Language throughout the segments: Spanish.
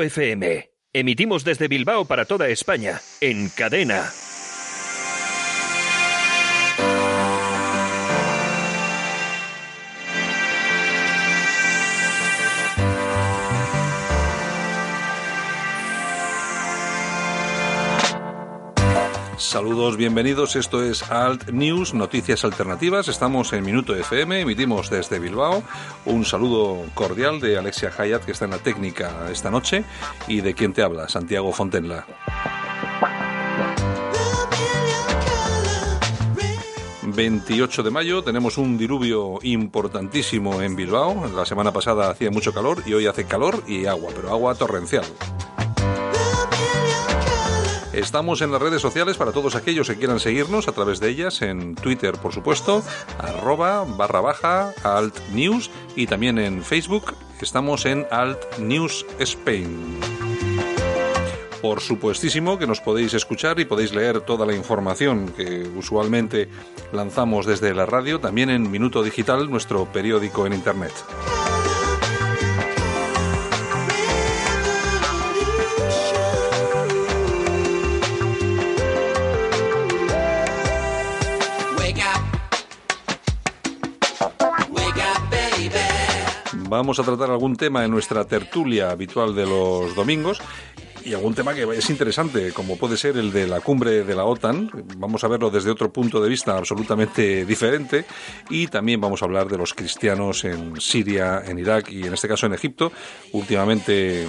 FM. Emitimos desde Bilbao para toda España, en cadena. Saludos, bienvenidos. Esto es Alt News, noticias alternativas. Estamos en Minuto FM, emitimos desde Bilbao. Un saludo cordial de Alexia Hayat, que está en la técnica esta noche, y de quien te habla, Santiago Fontenla. 28 de mayo tenemos un diluvio importantísimo en Bilbao. La semana pasada hacía mucho calor y hoy hace calor y agua, pero agua torrencial. Estamos en las redes sociales para todos aquellos que quieran seguirnos a través de ellas, en Twitter, por supuesto, arroba barra baja alt news y también en Facebook estamos en alt news Spain. Por supuestísimo que nos podéis escuchar y podéis leer toda la información que usualmente lanzamos desde la radio, también en Minuto Digital, nuestro periódico en Internet. Vamos a tratar algún tema en nuestra tertulia habitual de los domingos y algún tema que es interesante, como puede ser el de la cumbre de la OTAN. Vamos a verlo desde otro punto de vista absolutamente diferente. Y también vamos a hablar de los cristianos en Siria, en Irak y en este caso en Egipto. Últimamente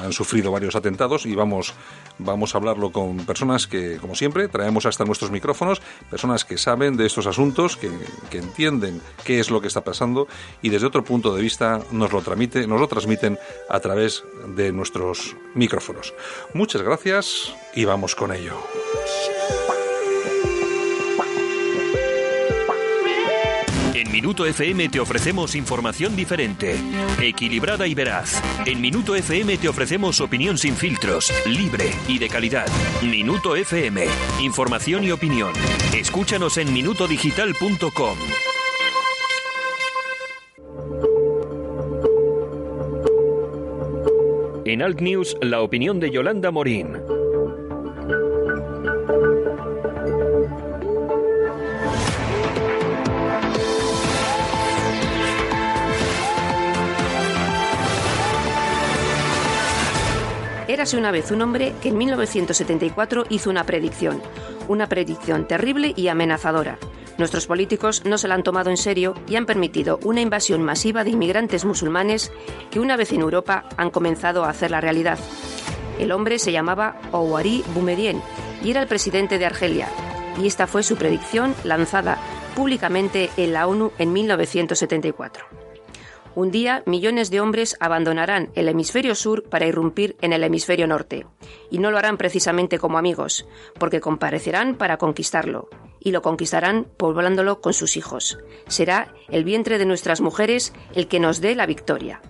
han sufrido varios atentados y vamos, vamos a hablarlo con personas que, como siempre, traemos hasta nuestros micrófonos, personas que saben de estos asuntos, que, que entienden qué es lo que está pasando y desde otro punto de vista nos lo, tramite, nos lo transmiten a través de nuestros micrófonos. Muchas gracias y vamos con ello. En Minuto FM te ofrecemos información diferente, equilibrada y veraz. En Minuto FM te ofrecemos opinión sin filtros, libre y de calidad. Minuto FM, información y opinión. Escúchanos en minutodigital.com. En Alt News, la opinión de Yolanda Morín. Érase una vez un hombre que en 1974 hizo una predicción, una predicción terrible y amenazadora. Nuestros políticos no se la han tomado en serio y han permitido una invasión masiva de inmigrantes musulmanes que una vez en Europa han comenzado a hacer la realidad. El hombre se llamaba Ouari Boumedien y era el presidente de Argelia. Y esta fue su predicción lanzada públicamente en la ONU en 1974. Un día, millones de hombres abandonarán el hemisferio sur para irrumpir en el hemisferio norte. Y no lo harán precisamente como amigos, porque comparecerán para conquistarlo. Y lo conquistarán poblándolo con sus hijos. Será el vientre de nuestras mujeres el que nos dé la victoria.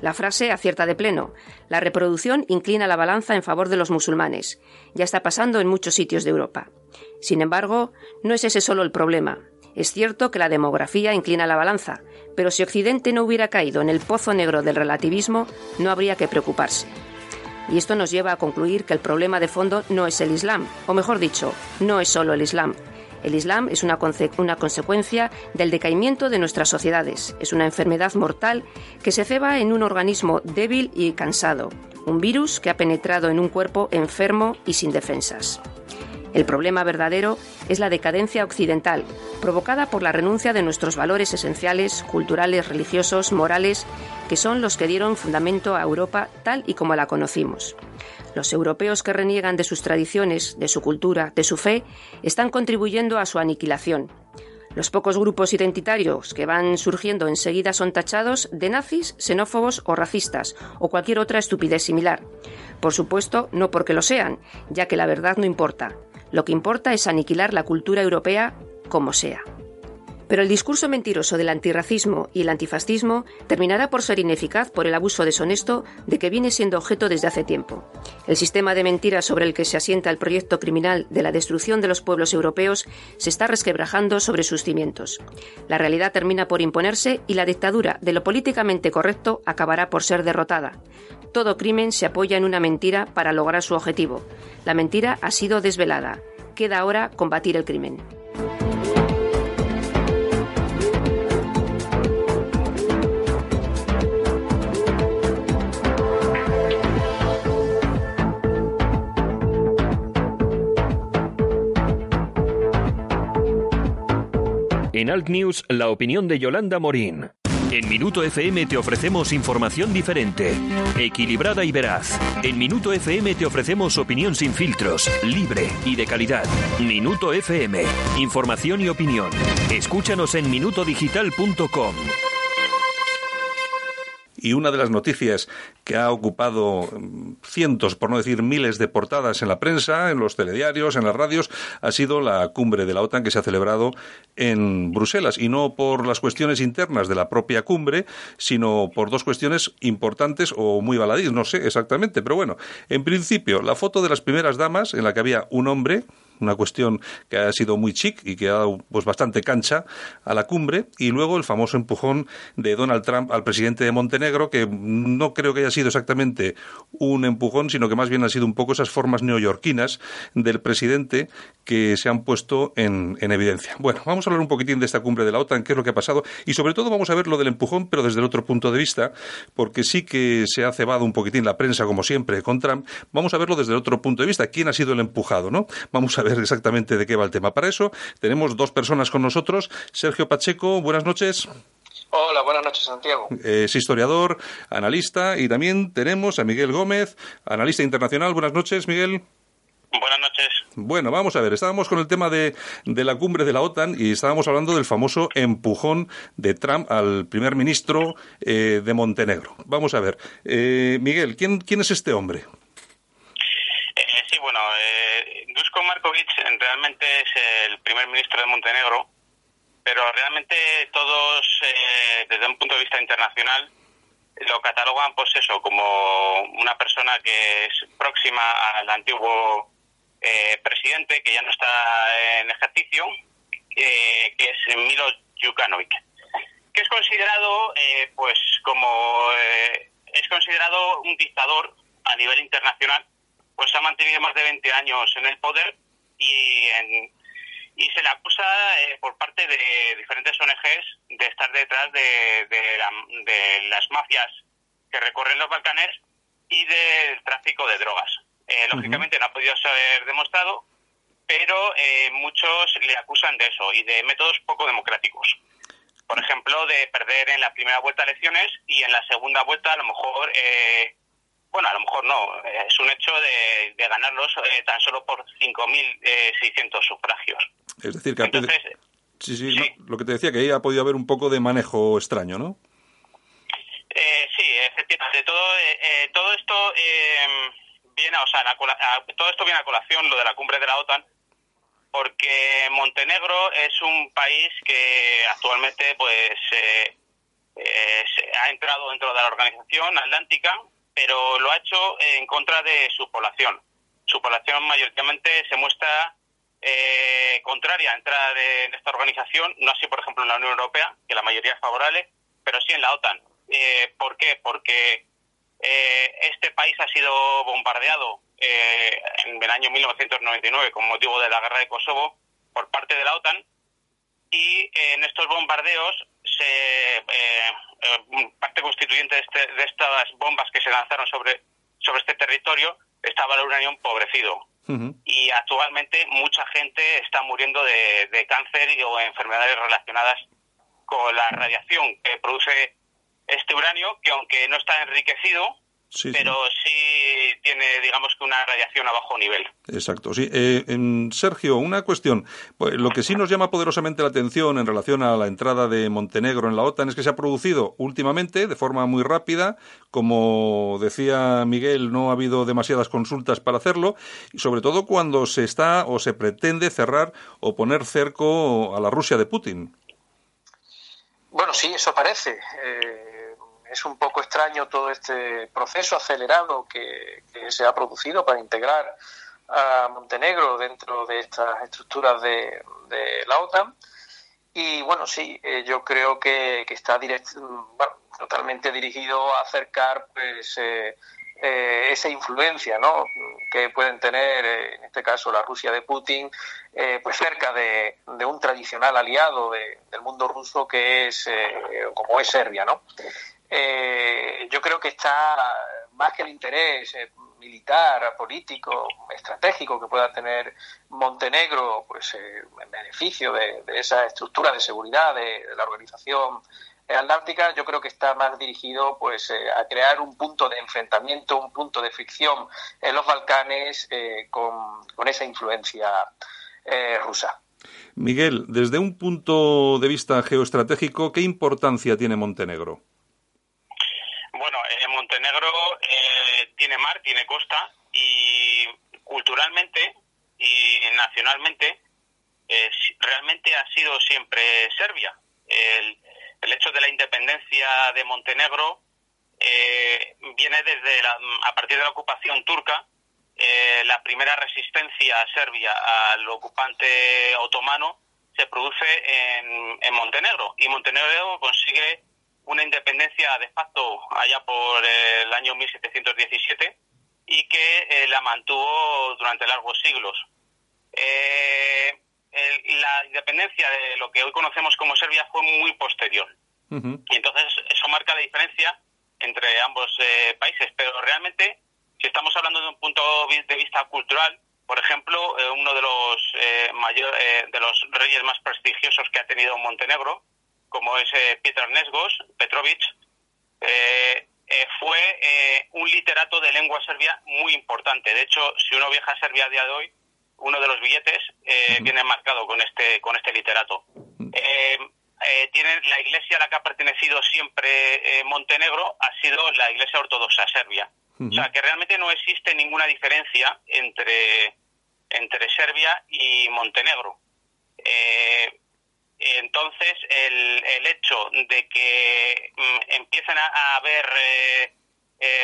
La frase acierta de pleno. La reproducción inclina la balanza en favor de los musulmanes. Ya está pasando en muchos sitios de Europa. Sin embargo, no es ese solo el problema. Es cierto que la demografía inclina la balanza, pero si Occidente no hubiera caído en el pozo negro del relativismo, no habría que preocuparse. Y esto nos lleva a concluir que el problema de fondo no es el Islam, o mejor dicho, no es solo el Islam. El Islam es una, una, consecuencia del decaimiento de nuestras sociedades. Es una enfermedad mortal que se ceba en un organismo débil y cansado, un virus que ha penetrado en un cuerpo enfermo y sin defensas. El problema verdadero es la decadencia occidental, provocada por la renuncia de nuestros valores esenciales, culturales, religiosos, morales, que son los que dieron fundamento a Europa tal y como la conocimos. Los europeos que reniegan de sus tradiciones, de su cultura, de su fe, están contribuyendo a su aniquilación. Los pocos grupos identitarios que van surgiendo enseguida son tachados de nazis, xenófobos o racistas, o cualquier otra estupidez similar. Por supuesto, no porque lo sean, ya que la verdad no importa. Lo que importa es aniquilar la cultura europea como sea. Pero el discurso mentiroso del antirracismo y el antifascismo terminará por ser ineficaz por el abuso deshonesto de que viene siendo objeto desde hace tiempo. El sistema de mentiras sobre el que se asienta el proyecto criminal de la destrucción de los pueblos europeos se está resquebrajando sobre sus cimientos. La realidad termina por imponerse y la dictadura de lo políticamente correcto acabará por ser derrotada. Todo crimen se apoya en una mentira para lograr su objetivo. La mentira ha sido desvelada. Queda ahora combatir el crimen. En Alt News, la opinión de Yolanda Morín. En Minuto FM te ofrecemos información diferente, equilibrada y veraz. En Minuto FM te ofrecemos opinión sin filtros, libre y de calidad. Minuto FM, información y opinión. Escúchanos en minutodigital.com. Y una de las noticias que ha ocupado mm, cientos, por no decir miles de portadas en la prensa, en los telediarios, en las radios, ha sido la cumbre de la OTAN que se ha celebrado en Bruselas. Y no por las cuestiones internas de la propia cumbre, sino por dos cuestiones importantes o muy baladís, no sé exactamente. Pero bueno, en principio, la foto de las primeras damas, en la que había un hombre, una cuestión que ha sido muy chic y que ha dado pues bastante cancha a la cumbre y luego el famoso empujón de Donald Trump al presidente de Montenegro que no creo que haya sido exactamente un empujón sino que más bien han sido un poco esas formas neoyorquinas del presidente que se han puesto en, en evidencia. Bueno, vamos a hablar un poquitín de esta cumbre de la OTAN, qué es lo que ha pasado y sobre todo vamos a ver lo del empujón pero desde el otro punto de vista porque sí que se ha cebado un poquitín la prensa como siempre con Trump, vamos a verlo desde el otro punto de vista, quién ha sido el empujado, ¿no? Vamos a ver exactamente de qué va el tema. Para eso tenemos dos personas con nosotros. Sergio Pacheco, buenas noches. Hola, buenas noches, Santiago. Es historiador, analista, y también tenemos a Miguel Gómez, analista internacional. Buenas noches, Miguel. Buenas noches. Bueno, vamos a ver, estábamos con el tema de, de, la cumbre de la OTAN y estábamos hablando del famoso empujón de Trump al primer ministro eh, de Montenegro. Vamos a ver, eh, Miguel, ¿quién, ¿quién es este hombre? bueno, eh, Dusko Markovic realmente es el primer ministro de Montenegro, pero realmente todos, eh, desde un punto de vista internacional, lo catalogan, pues eso, como una persona que es próxima al antiguo eh, presidente, que ya no está en ejercicio, eh, que es Milo Djukanovic, que es considerado, eh, pues, como eh, es considerado un dictador a nivel internacional pues ha mantenido más de 20 años en el poder y, y se le acusa eh, por parte de diferentes ONGs de estar detrás de, de, las mafias que recorren los Balcanes y del tráfico de drogas. Eh, lógicamente no ha podido ser demostrado, pero eh, muchos le acusan de eso y de métodos poco democráticos. Por ejemplo, de perder en la primera vuelta elecciones y en la segunda vuelta a lo mejor eh, bueno, a lo mejor no, es un hecho de, de ganarlos eh, tan solo por 5.600 eh, sufragios. Es decir, que Entonces, sí, sí, sí. No, lo que te decía, que ahí ha podido haber un poco de manejo extraño, ¿no? Eh, sí, efectivamente. Todo, eh, todo esto eh, viene, o sea, la, todo esto viene a colación, lo de la cumbre de la OTAN, porque Montenegro es un país que actualmente, pues, eh, ha entrado dentro de la organización atlántica pero lo ha hecho en contra de su población. Su población mayoritariamente se muestra eh, contraria a entrar en esta organización, no así, por ejemplo, en la Unión Europea, que la mayoría es favorable, pero sí en la OTAN. Eh, ¿Por qué? Porque eh, este país ha sido bombardeado eh, en el año 1999 con motivo de la guerra de Kosovo por parte de la OTAN y en estos bombardeos se, eh, parte constituyente de, este, de, estas bombas que se lanzaron sobre, sobre este territorio estaba el uranio empobrecido. Uh -huh. Y actualmente mucha gente está muriendo de, de cáncer y, o enfermedades relacionadas con la radiación que produce este uranio, que aunque no está enriquecido, Sí, pero sí. sí. tiene, digamos que una radiación a bajo nivel. Exacto, sí. Eh, en Sergio, una cuestión. Pues, lo que sí nos llama poderosamente la atención en relación a la entrada de Montenegro en la OTAN es que se ha producido últimamente, de forma muy rápida, como decía Miguel, no ha habido demasiadas consultas para hacerlo, y sobre todo cuando se está o se pretende cerrar o poner cerco a la Rusia de Putin. Bueno, sí, eso parece. Eh es un poco extraño todo este proceso acelerado que, se ha producido para integrar a Montenegro dentro de estas estructuras de, la OTAN. Y bueno, sí, eh, yo creo que, está totalmente dirigido a acercar pues, eh, eh, esa influencia ¿no? que pueden tener, en este caso la Rusia de Putin, pues cerca de, un tradicional aliado del mundo ruso que es como es Serbia. ¿no? Yo creo que está más que el interés militar, político, estratégico que pueda tener Montenegro, pues en beneficio de, esa estructura de seguridad de la organización Atlántica yo creo que está más dirigido pues eh, a crear un punto de enfrentamiento, un punto de fricción en los Balcanes eh, con, esa influencia eh, rusa. Miguel, desde un punto de vista geoestratégico, ¿qué importancia tiene Montenegro? Bueno, Montenegro tiene mar, tiene costa y culturalmente y nacionalmente realmente ha sido siempre Serbia. El, el hecho de la independencia de Montenegro eh, viene desde a partir de la ocupación turca. Eh, la primera resistencia serbia al ocupante otomano se produce en, Montenegro y Montenegro consigue una independencia de facto allá por el año 1717 y que eh, la mantuvo durante largos siglos. la independencia de lo que hoy conocemos como Serbia fue muy posterior. Y entonces eso marca la diferencia entre ambos eh, países. Pero realmente, si estamos hablando de un punto de vista cultural, por ejemplo, eh, uno de los eh, de los reyes más prestigiosos que ha tenido Montenegro, como es Petar Nesgos, Petrovic, fue un literato de lengua serbia muy importante. De hecho, si uno viaja a Serbia a día de hoy, uno de los billetes viene marcado con este con este literato. Eh, tienen la iglesia a la que ha pertenecido siempre eh, Montenegro ha sido la iglesia ortodoxa serbia. O sea, que realmente no existe ninguna diferencia entre, entre Serbia y Montenegro. Eh, entonces, el, el, hecho de que mm, empiecen a, haber,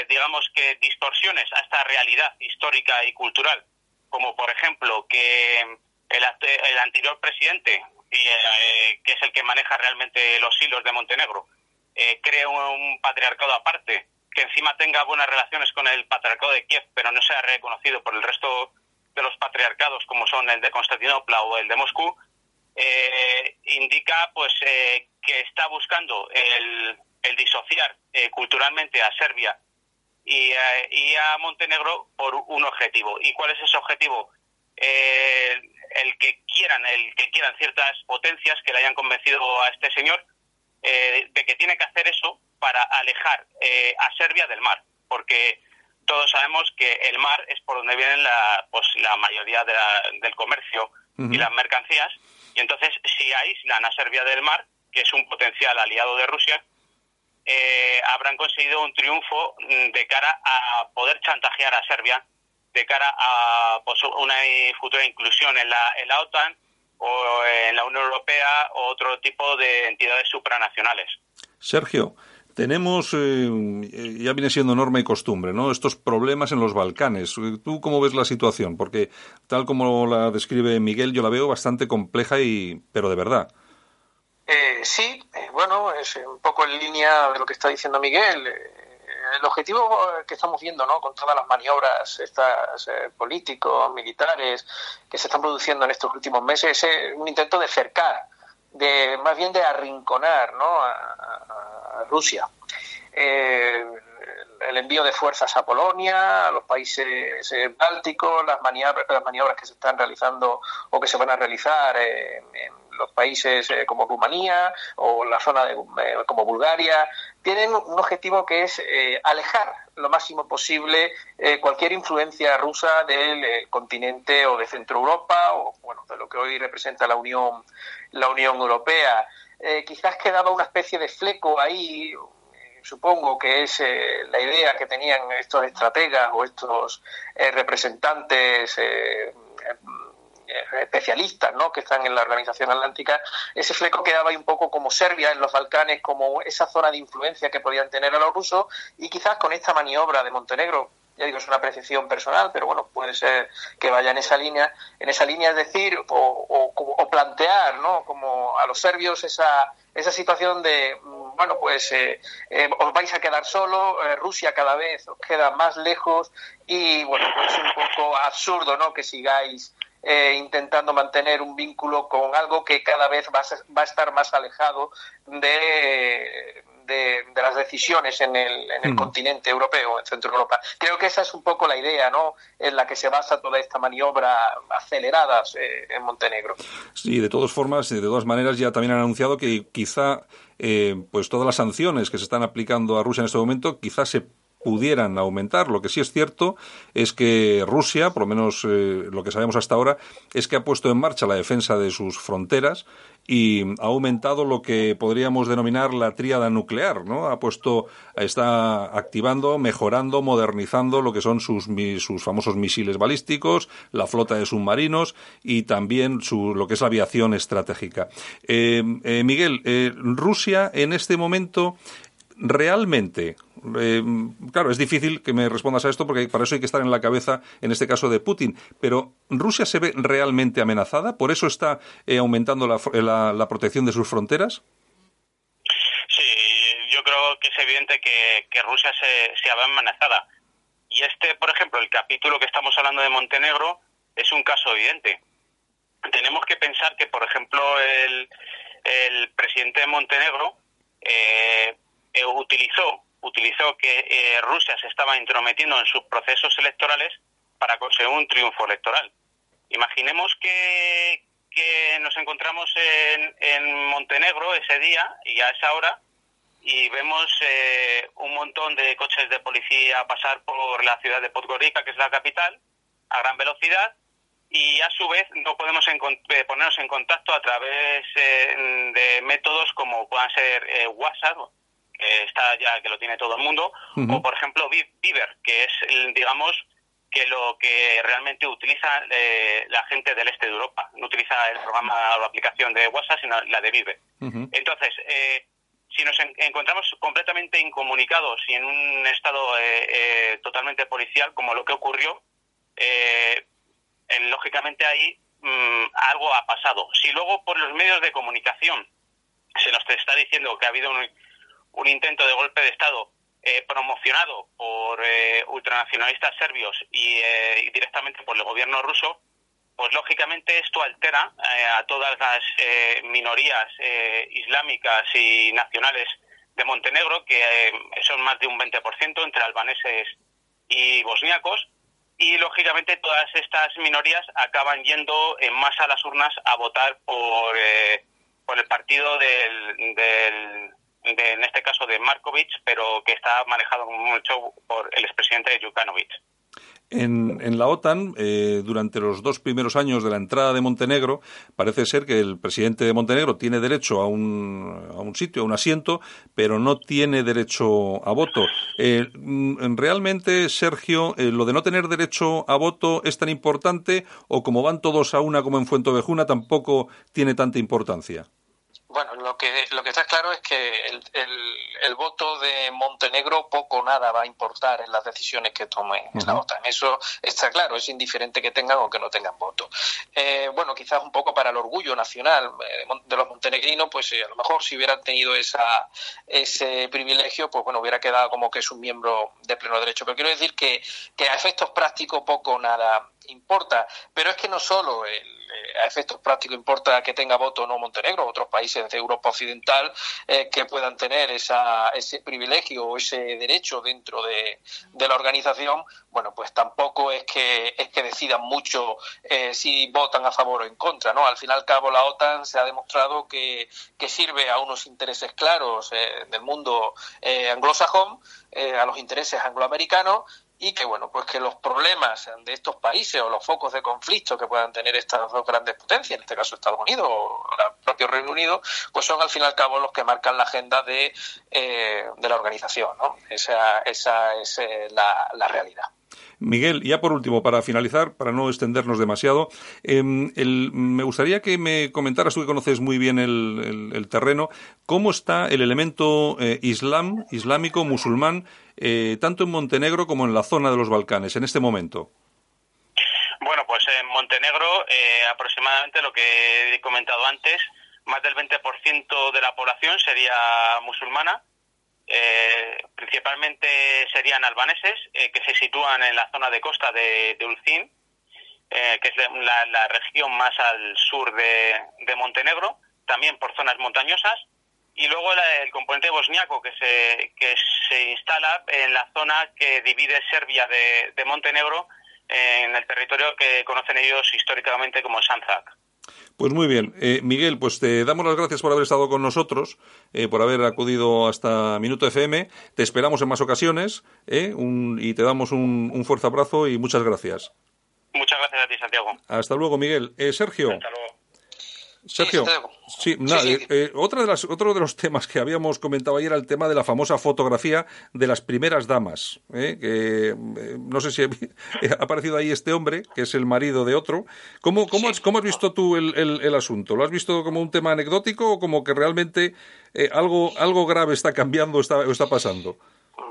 digamos que, distorsiones a esta realidad histórica y cultural, como por ejemplo que el, el anterior presidente eh, que es el que maneja realmente los hilos de Montenegro, eh, cree un, patriarcado aparte, que encima tenga buenas relaciones con el patriarcado de Kiev, pero no sea reconocido por el resto de los patriarcados como son el de Constantinopla o el de Moscú, eh, indica pues que está buscando el, disociar culturalmente a Serbia y, y, a Montenegro por un objetivo. ¿Y cuál es ese objetivo? el que quieran, el que quieran ciertas potencias que le hayan convencido a este señor eh, de que tiene que hacer eso para alejar eh, a Serbia del mar, porque todos sabemos que el mar es por donde vienen la, pues, la mayoría del comercio y las mercancías, y entonces si aíslan a Serbia del mar, que es un potencial aliado de Rusia, eh, habrán conseguido un triunfo mm, de cara a poder chantajear a Serbia de cara a pues, una futura inclusión en la, en la OTAN o en la Unión Europea o otro tipo de entidades supranacionales. Sergio, tenemos, eh, ya viene siendo norma y costumbre, ¿no? Estos problemas en los Balcanes. ¿Tú cómo ves la situación? Porque tal como la describe Miguel, yo la veo bastante compleja y, pero de verdad. Eh, sí, eh, bueno, es un poco en línea de lo que está diciendo Miguel el objetivo que estamos viendo, ¿no? Con todas las maniobras estas eh, políticos, militares que se están produciendo en estos últimos meses es un intento de cercar, de más bien de arrinconar, ¿no? A, Rusia. Eh, el envío de fuerzas a Polonia, a los países eh, bálticos, las maniobras, las maniobras que se están realizando o que se van a realizar en los países eh, como Rumanía o la zona de, eh, como Bulgaria, tienen un objetivo que es eh, alejar lo máximo posible cualquier influencia rusa del continente o de Centro Europa o bueno de lo que hoy representa la Unión la Unión Europea. quizás quedaba una especie de fleco ahí supongo que es la idea que tenían estos estrategas o estos representantes eh, especialistas ¿no? que están en la Organización Atlántica, ese fleco quedaba ahí un poco como Serbia en los Balcanes, como esa zona de influencia que podían tener a los rusos, y quizás con esta maniobra de Montenegro, ya digo, es una apreciación personal, pero bueno, puede ser que vaya en esa línea, en esa línea es decir, o, o, plantear, ¿no? Como a los serbios esa, esa situación de, mm, bueno, pues os vais a quedar solo, Rusia cada vez os queda más lejos y, bueno, pues es un poco absurdo, ¿no?, que sigáis intentando mantener un vínculo con algo que cada vez va a, estar más alejado de, de, las decisiones en el, en el mm. continente europeo, en Centro Europa. Creo que esa es un poco la idea, ¿no? En la que se basa toda esta maniobra acelerada eh, en Montenegro. Sí, de todas formas, de todas maneras, ya también han anunciado que quizá eh, pues todas las sanciones que se están aplicando a Rusia en este momento quizás se pudieran aumentar. Lo que sí es cierto es que Rusia, por lo menos eh, lo que sabemos hasta ahora, es que ha puesto en marcha la defensa de sus fronteras y ha aumentado lo que podríamos denominar la tríada nuclear, ¿no? Ha puesto, está activando, mejorando, modernizando lo que son sus, sus famosos misiles balísticos, la flota de submarinos y también su, lo que es la aviación estratégica. Eh, eh, Miguel, Rusia en este momento realmente eh, claro, es difícil que me respondas a esto porque para eso hay que estar en la cabeza, en este caso, de Putin. Pero ¿Rusia se ve realmente amenazada? ¿Por eso está eh, aumentando la, protección de sus fronteras? Sí, yo creo que es evidente que, Rusia se, se ve amenazada. Y este, por ejemplo, el capítulo que estamos hablando de Montenegro es un caso evidente. Tenemos que pensar que, por ejemplo, el, presidente de Montenegro eh, utilizó utilizó que eh, Rusia se estaba intrometiendo en sus procesos electorales para conseguir un triunfo electoral. Imaginemos que, nos encontramos en, en, Montenegro ese día y a esa hora y vemos eh, un montón de coches de policía pasar por la ciudad de Podgorica, que es la capital, a gran velocidad y a su vez no podemos eh, ponernos en contacto a través de métodos como puedan ser WhatsApp está ya que lo tiene todo el mundo, o por ejemplo Viver, que es, digamos, que lo que realmente utiliza eh, la gente del este de Europa. No utiliza el programa o la aplicación de WhatsApp, sino la de Vive. Entonces, eh, si nos encontramos completamente incomunicados y en un estado eh, totalmente policial, como lo que ocurrió, lógicamente ahí mm, algo ha pasado. Si luego por los medios de comunicación se nos está diciendo que ha habido un, un intento de golpe de Estado eh, promocionado por eh, ultranacionalistas serbios eh, y, directamente por el gobierno ruso, pues lógicamente esto altera a todas las minorías islámicas y nacionales de Montenegro, que son más de un 20% entre albaneses y bosníacos, y lógicamente todas estas minorías acaban yendo en masa a las urnas a votar por, por el partido del en este caso de Markovic, pero que está manejado mucho por el expresidente Jukanovic. En, en, la OTAN, eh, durante los dos primeros años de la entrada de Montenegro, parece ser que el presidente de Montenegro tiene derecho a un, a un sitio, a un asiento, pero no tiene derecho a voto. Eh, mm, ¿Realmente, Sergio, eh, lo de no tener derecho a voto es tan importante o como van todos a una como en Fuentovejuna tampoco tiene tanta importancia? Bueno, lo que, lo que está claro es que el, el, voto de Montenegro poco o nada va a importar en las decisiones que tome la OTAN. Eso está claro, es indiferente que tengan o que no tengan voto. Eh, bueno, quizás un poco para el orgullo nacional eh, de los montenegrinos, pues eh, a lo mejor si hubieran tenido esa, ese privilegio, pues bueno, hubiera quedado como que es un miembro de pleno derecho. Pero quiero decir que, que a efectos prácticos poco o nada importa. Pero es que no solo el a efectos prácticos importa que tenga voto o no Montenegro, otros países de Europa Occidental eh, que puedan tener esa, ese privilegio o ese derecho dentro de, la organización, bueno, pues tampoco es que, es que decidan mucho eh, si votan a favor o en contra, ¿no? Al fin y al cabo la OTAN se ha demostrado que, que sirve a unos intereses claros eh, del mundo anglosajón, a los intereses angloamericanos y que bueno pues que los problemas de estos países o los focos de conflicto que puedan tener estas dos grandes potencias en este caso Estados Unidos o el propio Reino Unido pues son al fin y al cabo los que marcan la agenda de, eh, de la organización ¿no? esa, esa es eh, la, la realidad Miguel, ya por último, para finalizar, para no extendernos demasiado, em, me gustaría que me comentaras, tú que conoces muy bien el, terreno, cómo está el elemento eh, islam, islámico, musulmán, eh, tanto en Montenegro como en la zona de los Balcanes, en este momento. Bueno, pues en Montenegro, eh, aproximadamente lo que he comentado antes, más del 20% de la población sería musulmana. principalmente serían albaneses, que se sitúan en la zona de costa de, de Ulcín, que es la, región más al sur de Montenegro, también por zonas montañosas y luego el componente bosniaco que se, que se instala en la zona que divide Serbia de, Montenegro en el territorio que conocen ellos históricamente como Sanzak. Pues muy bien. Eh, Miguel, pues te damos las gracias por haber estado con nosotros, eh, por haber acudido hasta Minuto FM. Te esperamos en más ocasiones eh, y te damos un, un fuerte abrazo y muchas gracias. Muchas gracias a ti, Santiago. Hasta luego, Miguel. Sergio. Hasta luego. Sergio, sí, eh, eh, otra de las, otro de los temas que habíamos comentado ayer era el tema de la famosa fotografía de las primeras damas. ¿eh? que no sé si ha aparecido ahí este hombre, que es el marido de otro. ¿Cómo, cómo, has, cómo has visto tú el, el, asunto? ¿Lo has visto como un tema anecdótico o como que realmente algo, algo grave está cambiando o está, está pasando?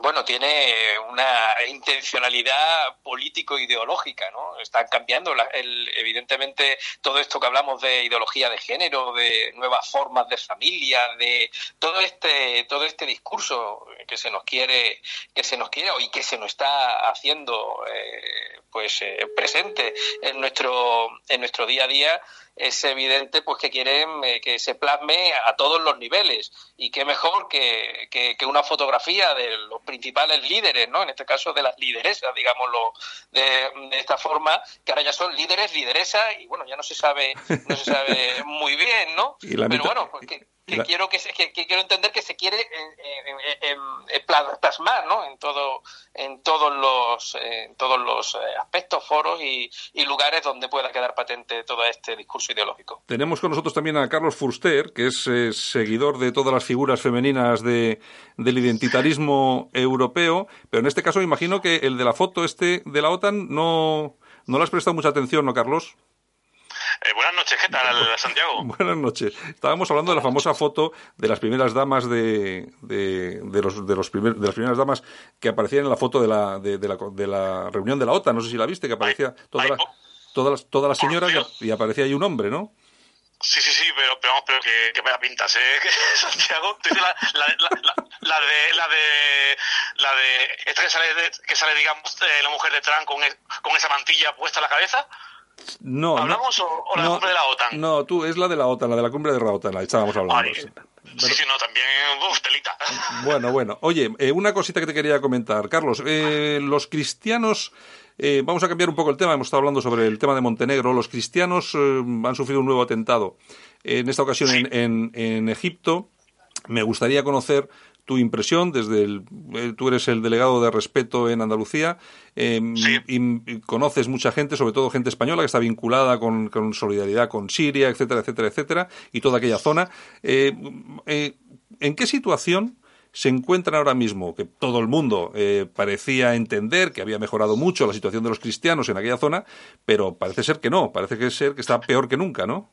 Bueno, tiene una intencionalidad político-ideológica, ¿no? Están cambiando, evidentemente, todo esto que hablamos de ideología de género, de nuevas formas de familia, de todo este, todo este discurso que se nos quiere, que se nos quiere y que se nos está haciendo, eh, pues, eh, presente en nuestro, en nuestro día a día, es evidente pues que quieren eh, que se plasme a todos los niveles y qué mejor que, que, una fotografía de los principales líderes, ¿no? En este caso de las lideresas, digámoslo de, esta forma, que ahora ya son líderes, lideresas y bueno, ya no se sabe no se sabe muy bien, ¿no? Pero bueno, pues que, que quiero que, que, quiero entender que se quiere eh, eh, plasmar ¿no? en todo en todos los en todos los eh, aspectos foros y, lugares donde pueda quedar patente todo este discurso ideológico tenemos con nosotros también a Carlos Fuster que es seguidor de todas las figuras femeninas de, del identitarismo europeo pero en este caso imagino que el de la foto este de la OTAN no no le has prestado mucha atención no Carlos eh, buenas noches, ¿qué tal, Santiago? buenas noches. Estábamos hablando de la famosa foto de las primeras damas de, de, de los, de, los primer, de las primeras damas que aparecían en la foto de la, de, la, de la reunión de la OTAN. No sé si la viste, que aparecía toda la, todas las, todas las señoras y aparecía ahí un hombre, ¿no? Sí, sí, sí, pero, pero, pero que, que vaya pintas, ¿eh? Santiago, la, la, la, la, de, la de, la de, esta que sale, que sale digamos, la mujer de Trump con, con esa mantilla puesta en la cabeza. No, ¿Hablamos o, la cumbre de la OTAN? No, tú, es la de la OTAN, la de la cumbre de la OTAN, la estábamos hablando. sí. sí, no, también, uf, telita. Bueno, bueno. Oye, eh, una cosita que te quería comentar. Carlos, eh, los cristianos... Eh, vamos a cambiar un poco el tema. Hemos estado hablando sobre el tema de Montenegro. Los cristianos han sufrido un nuevo atentado. en esta ocasión en, en Egipto. Me gustaría conocer tu impresión desde el, eh, tú eres el delegado de respeto en Andalucía em, y, conoces mucha gente, sobre todo gente española que está vinculada con, solidaridad con Siria, etcétera, etcétera, etcétera, y toda aquella zona. Eh, eh, ¿En qué situación se encuentran ahora mismo? Que todo el mundo parecía entender que había mejorado mucho la situación de los cristianos en aquella zona, pero parece ser que no, parece que ser que está peor que nunca, ¿no?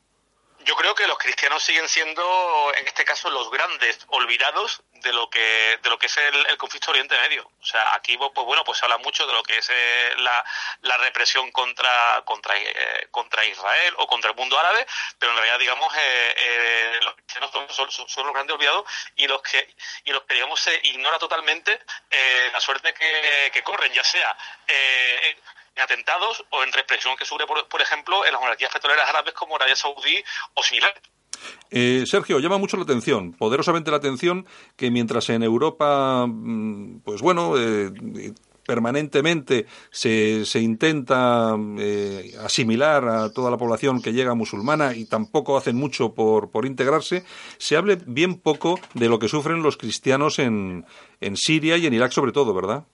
Yo creo que los cristianos siguen siendo, en este caso, los grandes olvidados de lo que de lo que es el, conflicto Oriente Medio. O sea, aquí, pues bueno, pues se habla mucho de lo que es eh, la, la, represión contra contra eh, contra Israel o contra el mundo árabe, pero en realidad, digamos, eh, los cristianos son, son, los grandes olvidados y los que y los que digamos se ignora totalmente la suerte que corren, ya sea atentados o en represión que sufre, por, ejemplo, en las monarquías petroleras árabes como Arabia Saudí o similar. Eh, Sergio, llama mucho la atención, poderosamente la atención, que mientras en Europa, mm, pues bueno, eh, permanentemente se, se intenta eh, asimilar a toda la población que llega musulmana y tampoco hacen mucho por, por integrarse, se hable bien poco de lo que sufren los cristianos en, en Siria y en Irak sobre todo, ¿verdad?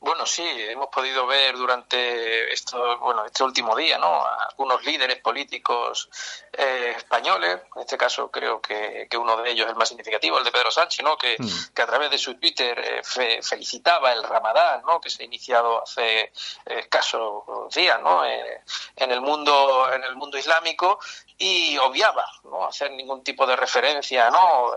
Bueno, sí, hemos podido ver durante esto, bueno, este último día, ¿no? algunos líderes políticos eh, españoles, en este caso creo que, uno de ellos es el más significativo, el de Pedro Sánchez, ¿no? Que, mm. que a través de su Twitter eh, felicitaba el Ramadán, ¿no? Que se ha iniciado hace escasos días, ¿no? Eh, en el mundo, en el mundo islámico y obviaba, ¿no? Hacer ningún tipo de referencia, ¿no?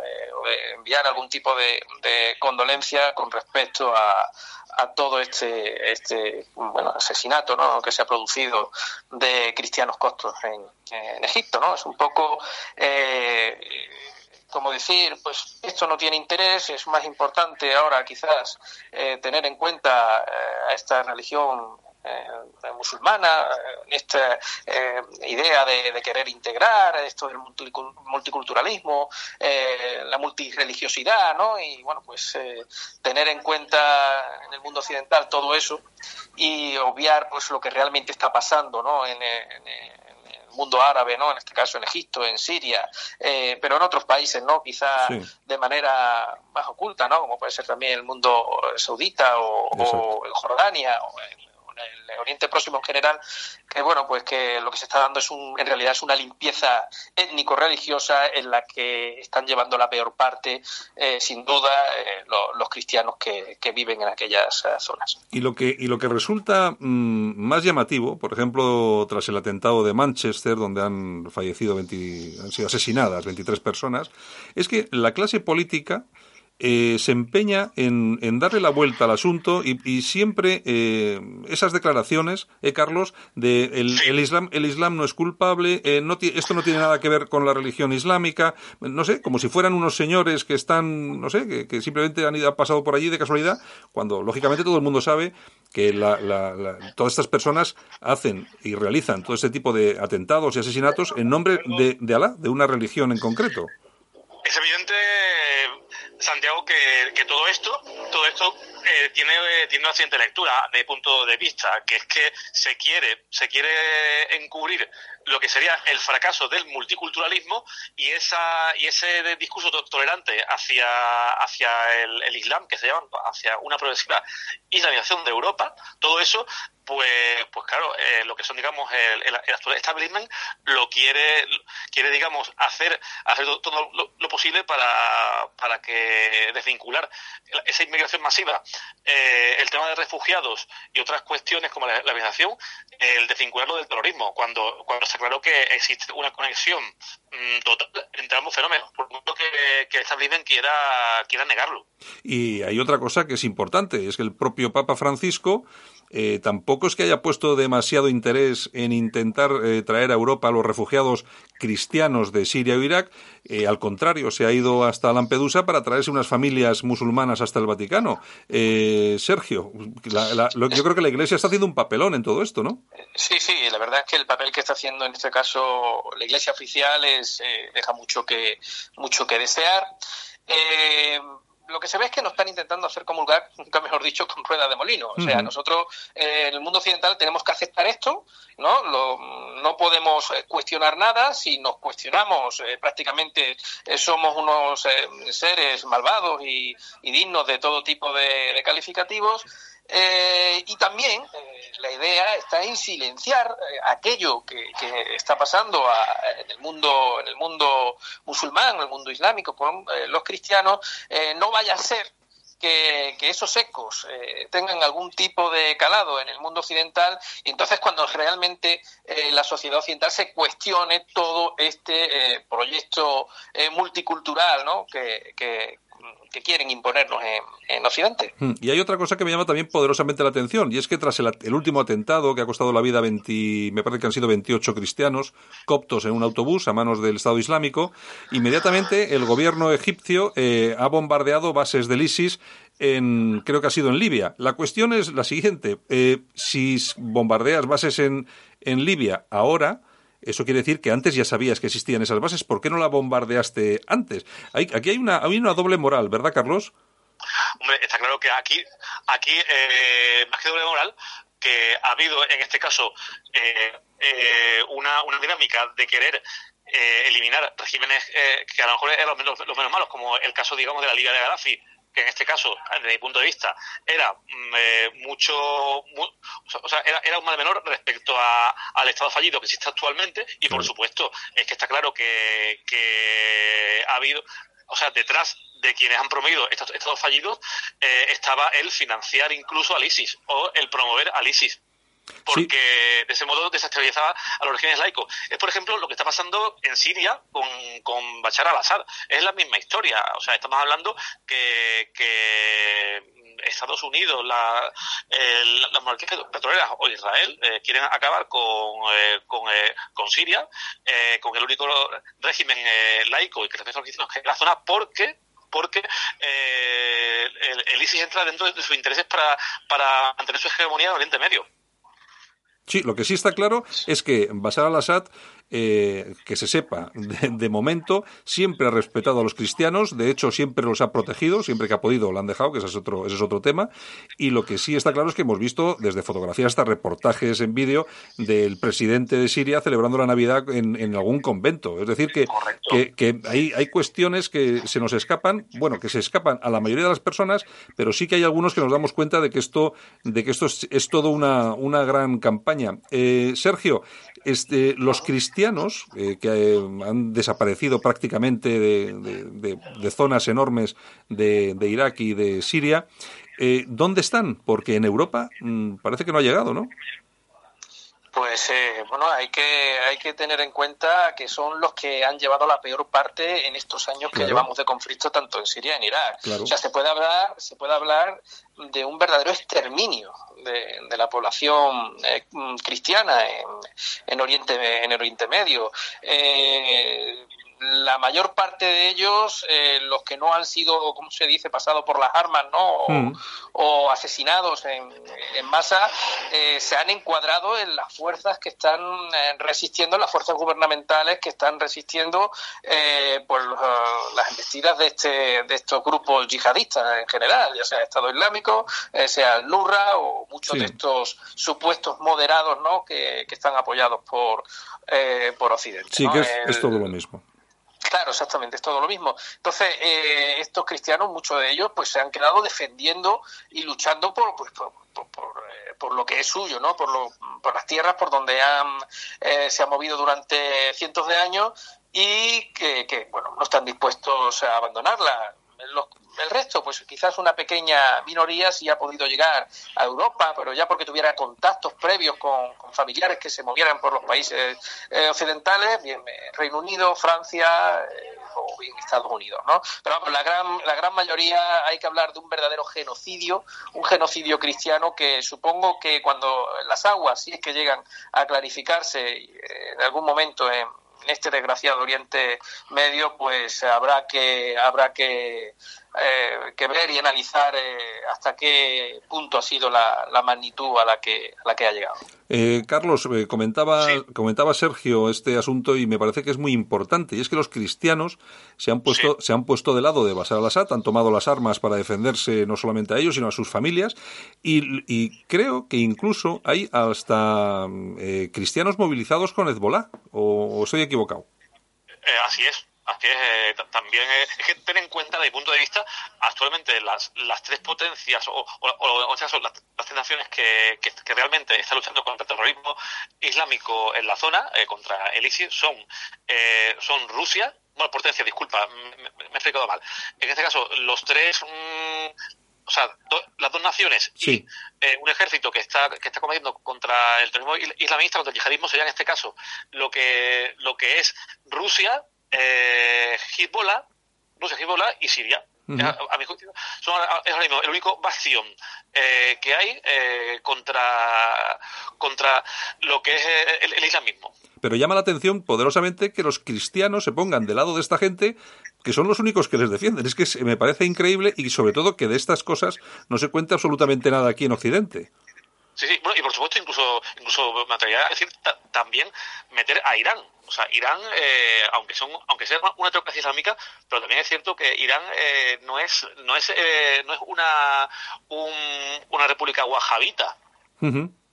enviar algún tipo de, de condolencia con respecto a a todo este este, bueno, asesinato ¿no? que se ha producido de cristianos costos en, en Egipto. ¿no? Es un poco eh, como decir, pues esto no tiene interés, es más importante ahora quizás eh, tener en cuenta eh, a esta religión eh, musulmana, esta idea de, querer integrar esto del multiculturalismo, la multireligiosidad, ¿no? Y bueno, pues tener en cuenta en el mundo occidental todo eso y obviar pues lo que realmente está pasando, ¿no? en, mundo árabe, ¿no? En este caso en Egipto, en Siria, eh, pero en otros países, ¿no? Quizá de manera más oculta, ¿no? Como puede ser también el mundo saudita o, o en Jordania o en el Oriente Próximo en general, que bueno, pues que lo que se está dando es un, en realidad es una limpieza étnico-religiosa en la que están llevando la peor parte, eh, sin duda, eh, los cristianos que, viven en aquellas eh, zonas. Y lo que, y lo que resulta mm, más llamativo, por ejemplo, tras el atentado de Manchester, donde han fallecido 20, han sido asesinadas 23 personas, es que la clase política eh, se empeña en, darle la vuelta al asunto y, siempre eh, esas declaraciones, eh, Carlos, de el, Islam, el Islam no es culpable, no esto no tiene nada que ver con la religión islámica, no sé, como si fueran unos señores que están, no sé, que, simplemente han, ido, pasado por allí de casualidad, cuando lógicamente todo el mundo sabe que todas estas personas hacen y realizan todo este tipo de atentados y asesinatos en nombre de, de Alá, de una religión en concreto. Es evidente Santiago, que, que todo esto, todo esto eh, tiene, tiene una siguiente lectura de punto de vista, que es que se quiere, se quiere encubrir lo que sería el fracaso del multiculturalismo y esa y ese discurso tolerante hacia hacia el, Islam que se llama hacia una progresiva islamización de Europa. Todo eso pues pues claro eh, lo que son digamos el, el, actual establishment lo quiere quiere digamos hacer hacer todo lo, posible para para que desvincular esa inmigración masiva eh, el tema de refugiados y otras cuestiones como la, la migración el desvincularlo del terrorismo cuando cuando se claro que existe una conexión mm, total entre ambos fenómenos, por mucho que, que establishment quiera, quiera negarlo. Y hay otra cosa que es importante, es que el propio Papa Francisco eh, tampoco es que haya puesto demasiado interés en intentar eh, traer a Europa a los refugiados cristianos de Siria o Irak. Eh, al contrario, se ha ido hasta Lampedusa para traerse unas familias musulmanas hasta el Vaticano. Sergio, yo creo que la Iglesia está haciendo un papelón en todo esto, ¿no? Sí, sí, la verdad es que el papel que está haciendo en este caso la Iglesia oficial es, deja mucho que, mucho que desear. Eh, lo que se ve es que nos están intentando hacer comulgar, nunca mejor dicho, con ruedas de molino. O sea, nosotros eh, en el mundo occidental tenemos que aceptar esto, ¿no? no podemos eh, cuestionar nada. Si nos cuestionamos, eh, prácticamente somos unos seres malvados y, dignos de todo tipo de calificativos. Eh, y también eh, la idea está en silenciar eh, aquello que, está pasando en el mundo en el mundo musulmán, en el mundo islámico con los cristianos. no vaya a ser que, esos ecos tengan algún tipo de calado en el mundo occidental y entonces cuando realmente la sociedad occidental se cuestione todo este proyecto multicultural ¿no? que quieren imponernos en, Occidente. Hmm. Y hay otra cosa que me llama también poderosamente la atención, y es que tras el, último atentado que ha costado la vida a 20, me parece que han sido 28 cristianos coptos en un autobús a manos del Estado Islámico, inmediatamente el gobierno egipcio eh, ha bombardeado bases del ISIS en, creo que ha sido en Libia. La cuestión es la siguiente, eh, si bombardeas bases en, en Libia ahora, eso quiere decir que antes ya sabías que existían esas bases. ¿Por qué no la bombardeaste antes? aquí hay una, hay una doble moral, ¿verdad, Carlos? Hombre, está claro que aquí, aquí eh, más que doble moral, que ha habido en este caso eh, eh, una, una dinámica de querer eliminar regímenes que a lo mejor eran los menos, los menos malos, como el caso, digamos, de la Liga de Gaddafi, que en este caso, desde mi punto de vista, era mm, eh, mucho, o sea, era, era, un mal menor respecto a, al Estado fallido que existe actualmente y, por supuesto, es que está claro que, que ha habido, o sea, detrás de quienes han promovido estos estados fallidos eh, estaba el financiar incluso al ISIS o el promover al ISIS porque de ese modo desestabilizaba a los regímenes laicos. Es, por ejemplo, lo que está pasando en Siria con, con Bashar al-Assad. Es la misma historia. O sea, estamos hablando que, que Estados Unidos, la, las monarquías petroleras o Israel quieren acabar con, con, con, Siria, con el único régimen laico y que los cristianos que es la zona, porque porque el, ISIS entra dentro de sus intereses para, para mantener su hegemonía en Oriente Medio. Sí, lo que sí está claro es que Bashar al-Assad eh, que se sepa, de, momento, siempre ha respetado a los cristianos, de hecho siempre los ha protegido, siempre que ha podido lo han dejado, que ese es otro, ese es otro tema, y lo que sí está claro es que hemos visto desde fotografías hasta reportajes en vídeo del presidente de Siria celebrando la Navidad en, algún convento, es decir, que, que, hay, hay cuestiones que se nos escapan, bueno, que se escapan a la mayoría de las personas, pero sí que hay algunos que nos damos cuenta de que esto, de que esto es, es todo una, una gran campaña. Eh, Sergio, este, los cristianos eh, que eh, han desaparecido prácticamente de, zonas enormes de, Irak y de Siria, eh, ¿dónde están? Porque en Europa mm, parece que no ha llegado, ¿no? Pues eh, bueno, hay que, hay que tener en cuenta que son los que han llevado la peor parte en estos años que llevamos de conflicto tanto en Siria como en Irak. O sea, se puede hablar, se puede hablar de un verdadero exterminio de, la población eh, cristiana en, en, Oriente, en Oriente Medio. Eh, la mayor parte de ellos, eh, los que no han sido, como se dice, pasados por las armas, ¿no? O, mm. asesinados en, en masa, eh, se han encuadrado en las fuerzas que están eh, resistiendo, las fuerzas gubernamentales que están resistiendo por las embestidas de, este, de estos grupos yihadistas en general, ya sea el Estado Islámico, sea el Nurra o muchos de estos supuestos moderados, ¿no? Que, están apoyados por, por Occidente. Sí, que es todo lo mismo. Claro, exactamente, es todo lo mismo. Entonces, eh, estos cristianos, muchos de ellos, pues se han quedado defendiendo y luchando por, pues, por, eh, por, lo que es suyo, ¿no? Por, lo, por las tierras por donde han, eh, se han movido durante cientos de años y que, que, bueno, no están dispuestos a abandonarla. El resto, pues quizás una pequeña minoría sí ha podido llegar a Europa, pero ya porque tuviera contactos previos con, familiares que se movieran por los países eh, occidentales, bien eh, Reino Unido, Francia eh, o bien Estados Unidos, ¿no? Pero vamos, la gran, la gran mayoría hay que hablar de un verdadero genocidio, un genocidio cristiano que supongo que cuando las aguas, si es que llegan a clarificarse en algún momento en en este desgraciado Oriente Medio, pues habrá que habrá que eh, que ver y analizar eh, hasta qué punto ha sido la, magnitud a la que, a la que ha llegado. Eh, Carlos, comentaba, comentaba Sergio este asunto y me parece que es muy importante, y es que los cristianos se han puesto, se han puesto de lado de Bashar al-Assad, han tomado las armas para defenderse no solamente a ellos, sino a sus familias, y, creo que incluso hay hasta cristianos movilizados con Hezbollah, o, o estoy equivocado. así es. Así es, eh, también es, que tener en cuenta, desde mi punto de vista, actualmente las, las tres potencias, o, o, sea, son las, tres naciones que, que, realmente están luchando contra el terrorismo islámico en la zona, eh, contra el ISIS, son, eh, son Rusia, bueno, potencia, disculpa, me, he explicado mal. En este caso, los tres. O sea, las dos naciones y un ejército que está que está combatiendo contra el terrorismo islamista, contra el yihadismo, sería en este caso lo que lo que es Rusia, eh, Hezbollah, Rusia, Hezbollah y Siria. A, mi juicio, son es ahora mismo el único bastión eh, que hay eh, contra, contra lo que es el, el, islamismo. Pero llama la atención poderosamente que los cristianos se pongan del lado de esta gente que son los únicos que les defienden. Es que me parece increíble y sobre todo que de estas cosas no se cuenta absolutamente nada aquí en Occidente. Sí, sí, bueno, y por supuesto incluso, incluso me atrevería a decir también meter a Irán. O sea, Irán, eh, aunque son, aunque sea una teocracia islámica, pero también es cierto que Irán eh, no es, no es, eh, no es una, una república wahabita.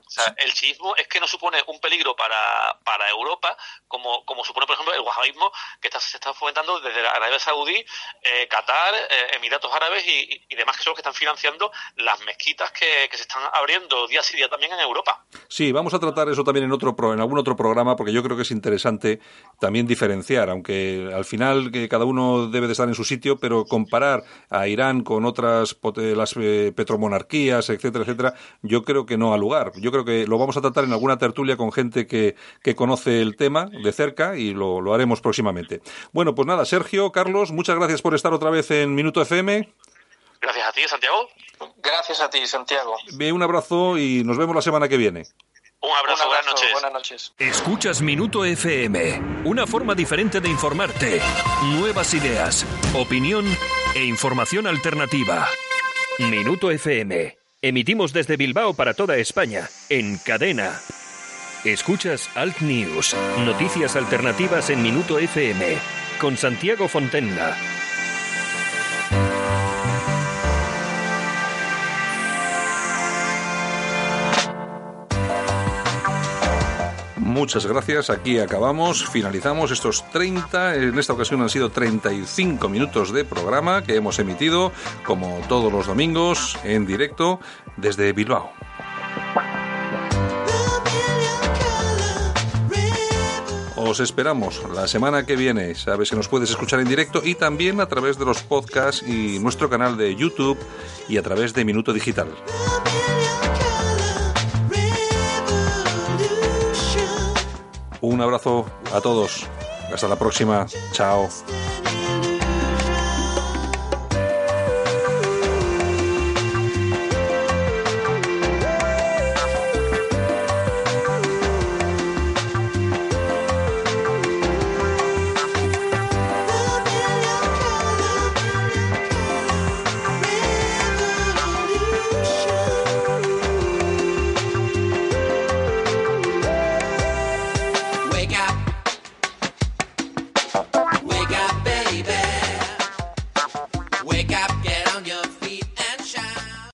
O sea, el chiismo es que no supone un peligro para, para Europa, como, como supone, por ejemplo, el wahabismo que se está fomentando desde Arabia Saudí, eh, Qatar, eh, Emiratos Árabes y, demás que son los que están financiando las mezquitas que, se están abriendo día a día también en Europa. Sí, vamos a tratar eso también en, otro en algún otro programa, porque yo creo que es interesante también diferenciar, aunque al final que cada uno debe de estar en su sitio, pero comparar a Irán con otras las eh, petromonarquías, etcétera, etcétera, yo creo que no ha lugar. Yo creo que lo vamos a tratar en alguna tertulia con gente que, que conoce el tema de cerca y lo, lo, haremos próximamente. Bueno, pues nada, Sergio, Carlos, muchas gracias por estar otra vez en Minuto FM. Gracias a ti, Santiago. Gracias a ti, Santiago. Bien, un abrazo y nos vemos la semana que viene. Un abrazo, buenas noches. Buenas noches. Escuchas Minuto FM, una forma diferente de informarte. Nuevas ideas, opinión e información alternativa. Minuto FM. Emitimos desde Bilbao para toda España, en cadena. Escuchas Alt News, noticias alternativas en Minuto FM, con Santiago Fontenla. Muchas gracias, aquí acabamos, finalizamos estos 30, en esta ocasión han sido 35 minutos de programa que hemos emitido, como todos los domingos, en directo desde Bilbao. Os esperamos la semana que viene. Sabes que nos puedes escuchar en directo y también a través de los podcasts y nuestro canal de YouTube y a través de Minuto Digital. Un abrazo a todos. Hasta la próxima. Chao.